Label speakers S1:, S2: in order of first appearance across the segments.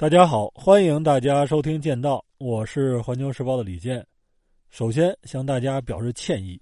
S1: 大家好，欢迎大家收听《剑道》，我是环球时报的李健。首先向大家表示歉意，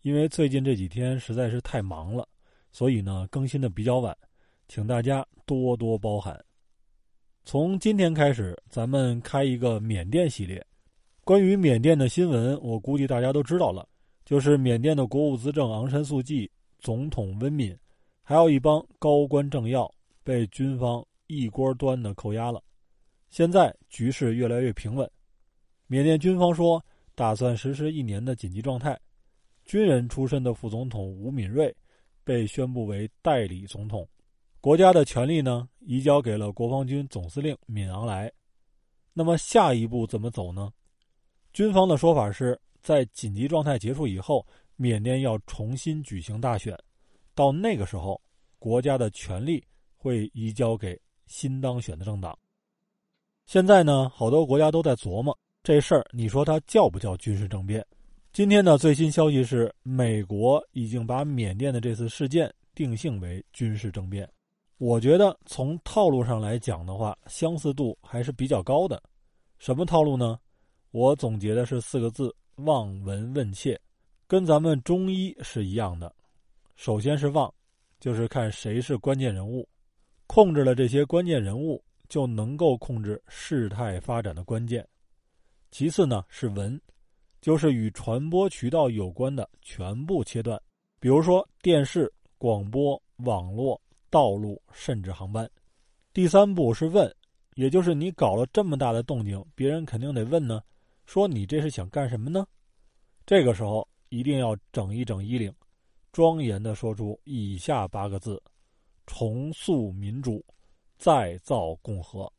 S1: 因为最近这几天实在是太忙了，所以呢更新的比较晚，请大家多多包涵。从今天开始，咱们开一个缅甸系列。关于缅甸的新闻，我估计大家都知道了，就是缅甸的国务资政昂山素季、总统温敏，还有一帮高官政要被军方一锅端的扣押了。现在局势越来越平稳，缅甸军方说打算实施一年的紧急状态。军人出身的副总统吴敏瑞被宣布为代理总统，国家的权力呢移交给了国防军总司令敏昂莱。那么下一步怎么走呢？军方的说法是在紧急状态结束以后，缅甸要重新举行大选，到那个时候，国家的权力会移交给新当选的政党。现在呢，好多国家都在琢磨这事儿，你说它叫不叫军事政变？今天的最新消息是，美国已经把缅甸的这次事件定性为军事政变。我觉得从套路上来讲的话，相似度还是比较高的。什么套路呢？我总结的是四个字：望闻问切，跟咱们中医是一样的。首先是望，就是看谁是关键人物，控制了这些关键人物。就能够控制事态发展的关键。其次呢是闻，就是与传播渠道有关的全部切断，比如说电视、广播、网络、道路，甚至航班。第三步是问，也就是你搞了这么大的动静，别人肯定得问呢，说你这是想干什么呢？这个时候一定要整一整衣领，庄严的说出以下八个字：重塑民主。再造共和，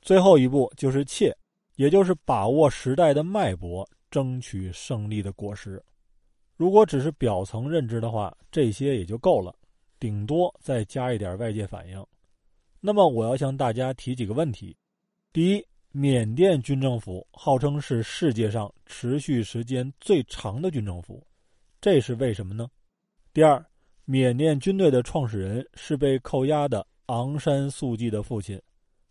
S1: 最后一步就是切，也就是把握时代的脉搏，争取胜利的果实。如果只是表层认知的话，这些也就够了，顶多再加一点外界反应。那么，我要向大家提几个问题：第一，缅甸军政府号称是世界上持续时间最长的军政府，这是为什么呢？第二，缅甸军队的创始人是被扣押的。昂山素季的父亲，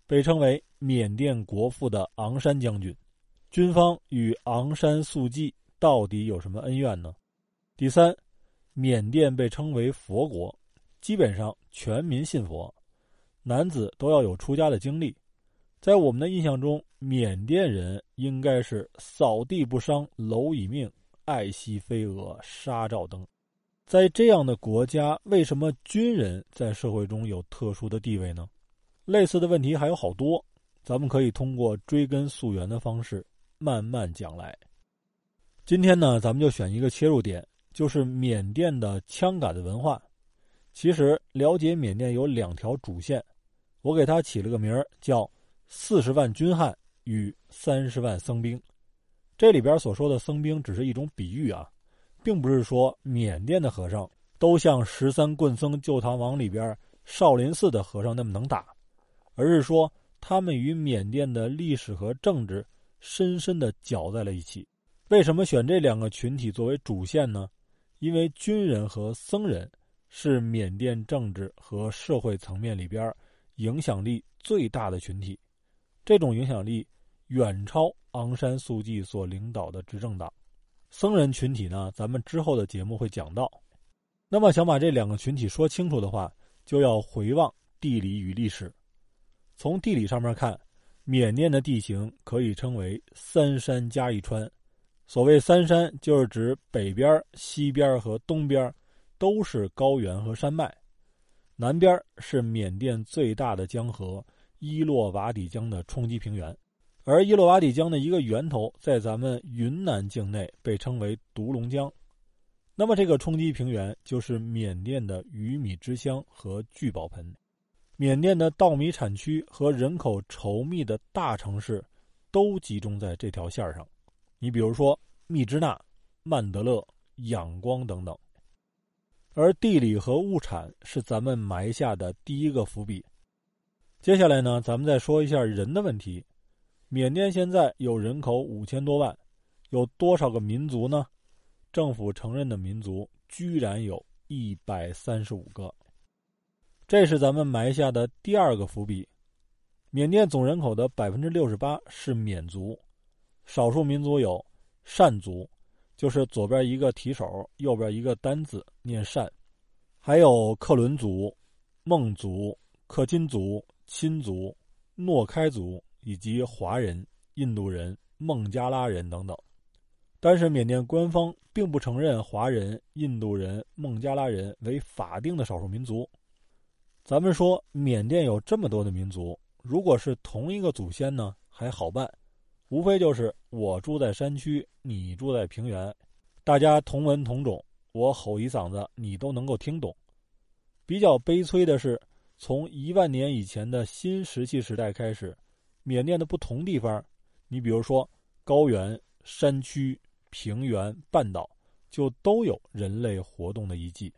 S1: 被称为缅甸国父的昂山将军，军方与昂山素季到底有什么恩怨呢？第三，缅甸被称为佛国，基本上全民信佛，男子都要有出家的经历。在我们的印象中，缅甸人应该是扫地不伤蝼蚁命，爱惜飞蛾杀照灯。在这样的国家，为什么军人在社会中有特殊的地位呢？类似的问题还有好多，咱们可以通过追根溯源的方式慢慢讲来。今天呢，咱们就选一个切入点，就是缅甸的枪杆子文化。其实了解缅甸有两条主线，我给它起了个名儿叫“四十万军汉与三十万僧兵”。这里边所说的僧兵只是一种比喻啊。并不是说缅甸的和尚都像十三棍僧救唐王里边少林寺的和尚那么能打，而是说他们与缅甸的历史和政治深深的搅在了一起。为什么选这两个群体作为主线呢？因为军人和僧人是缅甸政治和社会层面里边影响力最大的群体，这种影响力远超昂山素季所领导的执政党。僧人群体呢，咱们之后的节目会讲到。那么，想把这两个群体说清楚的话，就要回望地理与历史。从地理上面看，缅甸的地形可以称为三山加一川。所谓三山，就是指北边、西边和东边都是高原和山脉，南边是缅甸最大的江河伊洛瓦底江的冲积平原。而伊洛瓦底江的一个源头在咱们云南境内，被称为独龙江。那么，这个冲积平原就是缅甸的鱼米之乡和聚宝盆。缅甸的稻米产区和人口稠密的大城市都集中在这条线上。你比如说密支那、曼德勒、仰光等等。而地理和物产是咱们埋下的第一个伏笔。接下来呢，咱们再说一下人的问题。缅甸现在有人口五千多万，有多少个民族呢？政府承认的民族居然有一百三十五个，这是咱们埋下的第二个伏笔。缅甸总人口的百分之六十八是缅族，少数民族有善族，就是左边一个提手，右边一个单字念善，还有克伦族、孟族、克钦族、亲族、诺开族以及华人、印度人、孟加拉人等等。但是缅甸官方并不承认华人、印度人、孟加拉人为法定的少数民族。咱们说缅甸有这么多的民族。如果是同一个祖先呢，还好办，无非就是我住在山区，你住在平原，大家同文同种，我吼一嗓子，你都能够听懂。比较悲催的是，从一万年以前的新石器时代开始，缅甸的不同地方，你比如说高原、山区、平原、半岛，就都有人类活动的遗迹。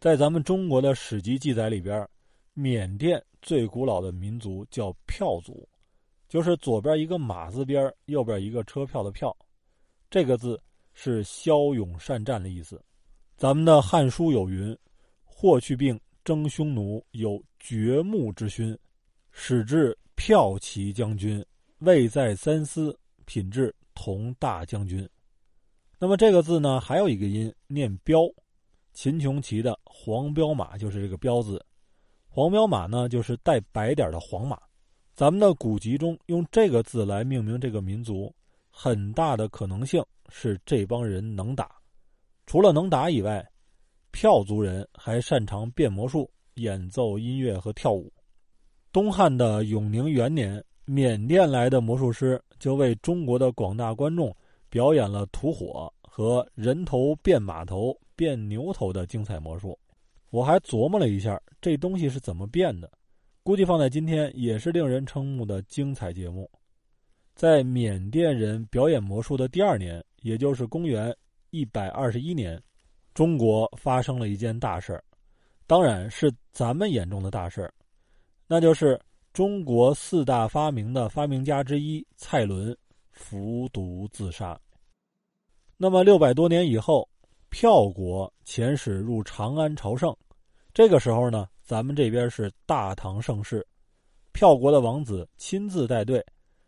S1: 在咱们中国的史籍记载里边。缅甸最古老的民族叫票族，就是左边一个马字边，右边一个车票的票，这个字是骁勇善战的意思。咱们的《汉书》有云：“霍去病征匈奴，有掘墓之勋，使至骠骑将军，位在三司，品质同大将军。”那么这个字呢，还有一个音念“骠”，秦琼骑的黄骠马就是这个“骠”字。黄骠马呢，就是带白点的黄马。咱们的古籍中用这个字来命名这个民族，很大的可能性是这帮人能打。除了能打以外，票族人还擅长变魔术、演奏音乐和跳舞。东汉的永宁元年，缅甸来的魔术师就为中国的广大观众表演了吐火和人头变马头、变牛头的精彩魔术。我还琢磨了一下，这东西是怎么变的，估计放在今天也是令人瞠目的精彩节目。在缅甸人表演魔术的第二年，也就是公元一百二十一年，中国发生了一件大事儿，当然是咱们眼中的大事儿，那就是中国四大发明的发明家之一蔡伦服毒自杀。那么六百多年以后。票国遣使入长安朝圣，这个时候呢，咱们这边是大唐盛世，票国的王子亲自带队，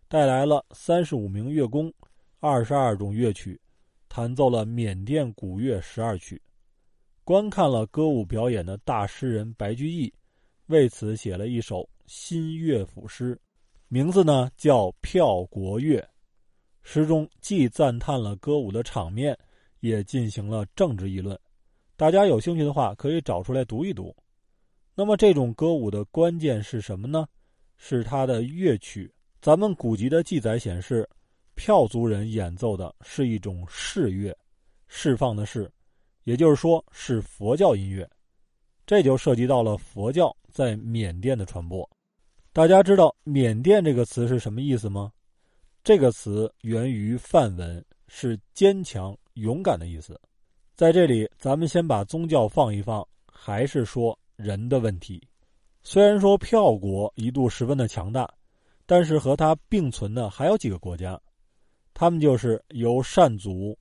S1: 带来了三十五名乐工，二十二种乐曲，弹奏了缅甸古乐十二曲。观看了歌舞表演的大诗人白居易，为此写了一首新乐府诗，名字呢叫《票国乐》，诗中既赞叹了歌舞的场面。也进行了政治议论，大家有兴趣的话可以找出来读一读。那么这种歌舞的关键是什么呢？是它的乐曲。咱们古籍的记载显示，票族人演奏的是一种释乐，释放的是，也就是说是佛教音乐。这就涉及到了佛教在缅甸的传播。大家知道“缅甸”这个词是什么意思吗？这个词源于梵文，是坚强。勇敢的意思，在这里，咱们先把宗教放一放，还是说人的问题。虽然说票国一度十分的强大，但是和它并存的还有几个国家，他们就是由善族、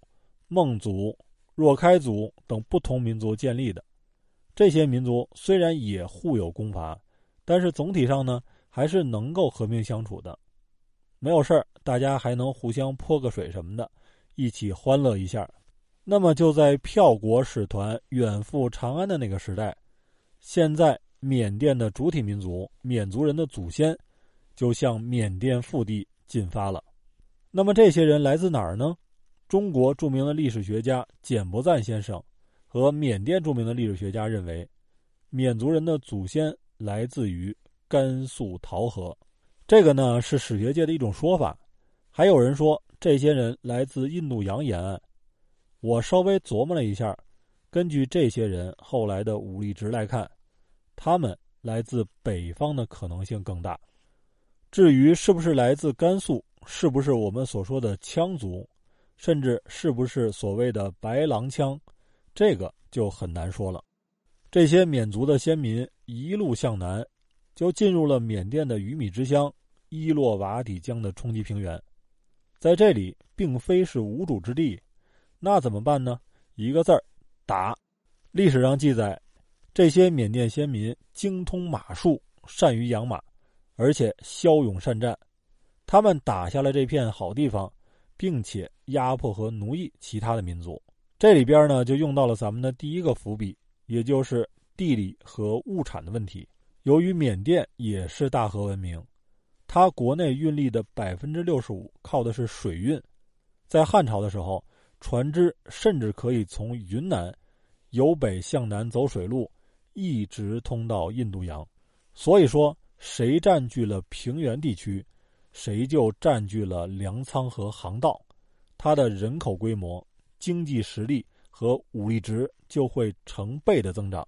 S1: 孟族、若开族等不同民族建立的。这些民族虽然也互有攻伐，但是总体上呢，还是能够和平相处的。没有事儿，大家还能互相泼个水什么的。一起欢乐一下，那么就在票国使团远赴长安的那个时代，现在缅甸的主体民族缅族人的祖先就向缅甸腹地进发了。那么这些人来自哪儿呢？中国著名的历史学家简伯赞先生和缅甸著名的历史学家认为，缅族人的祖先来自于甘肃桃河。这个呢是史学界的一种说法，还有人说。这些人来自印度洋沿岸，我稍微琢磨了一下，根据这些人后来的武力值来看，他们来自北方的可能性更大。至于是不是来自甘肃，是不是我们所说的羌族，甚至是不是所谓的白狼羌，这个就很难说了。这些缅族的先民一路向南，就进入了缅甸的鱼米之乡伊洛瓦底江的冲积平原。在这里并非是无主之地，那怎么办呢？一个字儿，打。历史上记载，这些缅甸先民精通马术，善于养马，而且骁勇善战。他们打下了这片好地方，并且压迫和奴役其他的民族。这里边呢，就用到了咱们的第一个伏笔，也就是地理和物产的问题。由于缅甸也是大河文明，它国内运力的百分之六十五靠的是水运。在汉朝的时候，船只甚至可以从云南由北向南走水路，一直通到印度洋。所以说，谁占据了平原地区？谁就占据了粮仓和航道，它的人口规模、经济实力和武力值就会成倍的增长，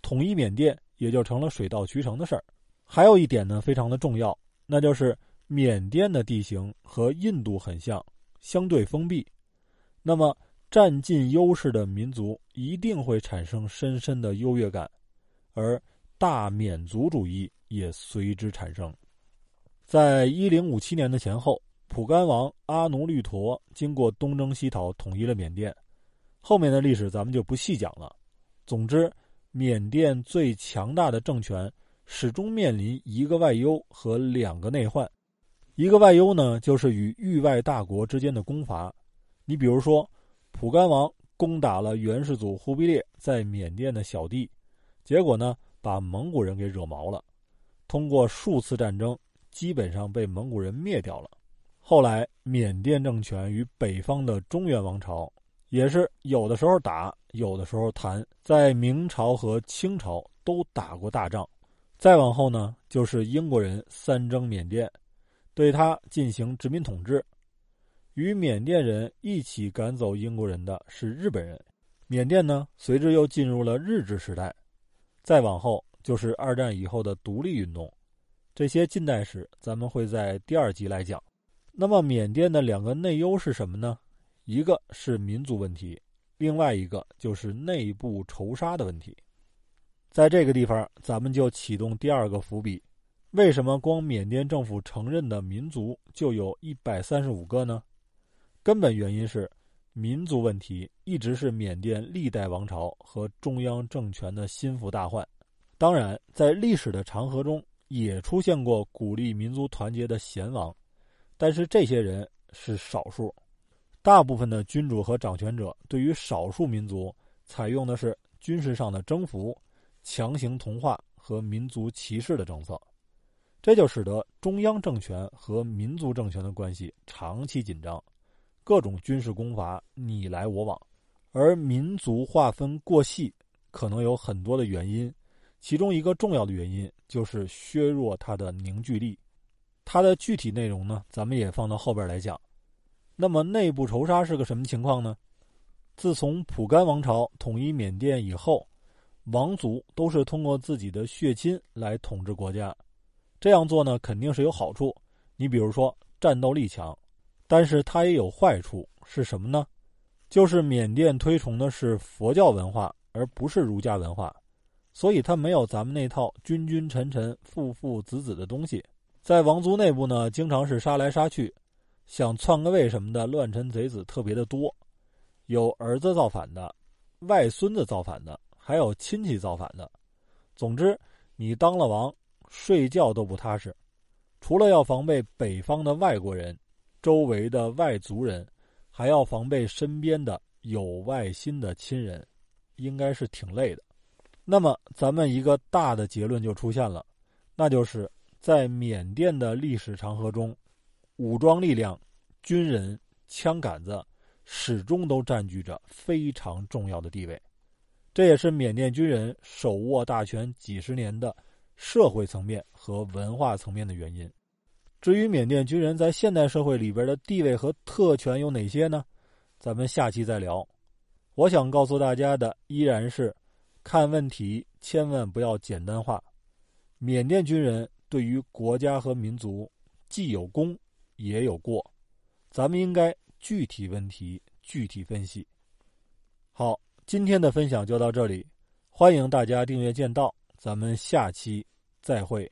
S1: 统一缅甸也就成了水到渠成的事儿。还有一点呢，非常的重要，那就是缅甸的地形和印度很像，相对封闭，那么占尽优势的民族一定会产生深深的优越感，而大缅族主义也随之产生。在一零五七年的前后，蒲甘王阿奴律陀经过东征西讨，统一了缅甸。后面的历史咱们就不细讲了。总之，缅甸最强大的政权始终面临一个外忧和两个内患。一个外忧呢，就是与域外大国之间的攻伐。你比如说，蒲甘王攻打了元世祖忽必烈在缅甸的小弟，结果呢，把蒙古人给惹毛了。通过数次战争。基本上被蒙古人灭掉了。后来，缅甸政权与北方的中原王朝也是有的时候打，有的时候谈，在明朝和清朝都打过大仗。再往后呢，就是英国人三征缅甸，对他进行殖民统治。与缅甸人一起赶走英国人的是日本人，缅甸呢随之又进入了日治时代。再往后就是二战以后的独立运动。这些近代史，咱们会在第二集来讲。那么，缅甸的两个内忧是什么呢？一个是民族问题，另外一个就是内部仇杀的问题。在这个地方，咱们就启动第二个伏笔：为什么光缅甸政府承认的民族就有一百三十五个呢？根本原因是，民族问题一直是缅甸历代王朝和中央政权的心腹大患。当然，在历史的长河中，也出现过鼓励民族团结的贤王，但是这些人是少数。大部分的君主和掌权者对于少数民族采用的是军事上的征服、强行同化和民族歧视的政策，这就使得中央政权和民族政权的关系长期紧张，各种军事攻伐你来我往。而民族划分过细，可能有很多的原因。其中一个重要的原因就是削弱它的凝聚力，它的具体内容呢，咱们也放到后边来讲。那么内部仇杀是个什么情况呢？自从蒲甘王朝统一缅甸以后，王族都是通过自己的血亲来统治国家，这样做呢肯定是有好处。你比如说战斗力强，但是它也有坏处，是什么呢？就是缅甸推崇的是佛教文化，而不是儒家文化。所以，它没有咱们那套君君臣臣、父父子子的东西。在王族内部呢，经常是杀来杀去，想篡个位什么的，乱臣贼子特别的多。有儿子造反的，外孙子造反的，还有亲戚造反的。总之，你当了王，睡觉都不踏实。除了要防备北方的外国人、周围的外族人，还要防备身边的有外心的亲人，应该是挺累的。那么，咱们一个大的结论就出现了，那就是在缅甸的历史长河中，武装力量、军人、枪杆子始终都占据着非常重要的地位，这也是缅甸军人手握大权几十年的社会层面和文化层面的原因。至于缅甸军人在现代社会里边的地位和特权有哪些呢？咱们下期再聊。我想告诉大家的依然是。看问题千万不要简单化。缅甸军人对于国家和民族既有功也有过，咱们应该具体问题具体分析。好，今天的分享就到这里，欢迎大家订阅剑道，咱们下期再会。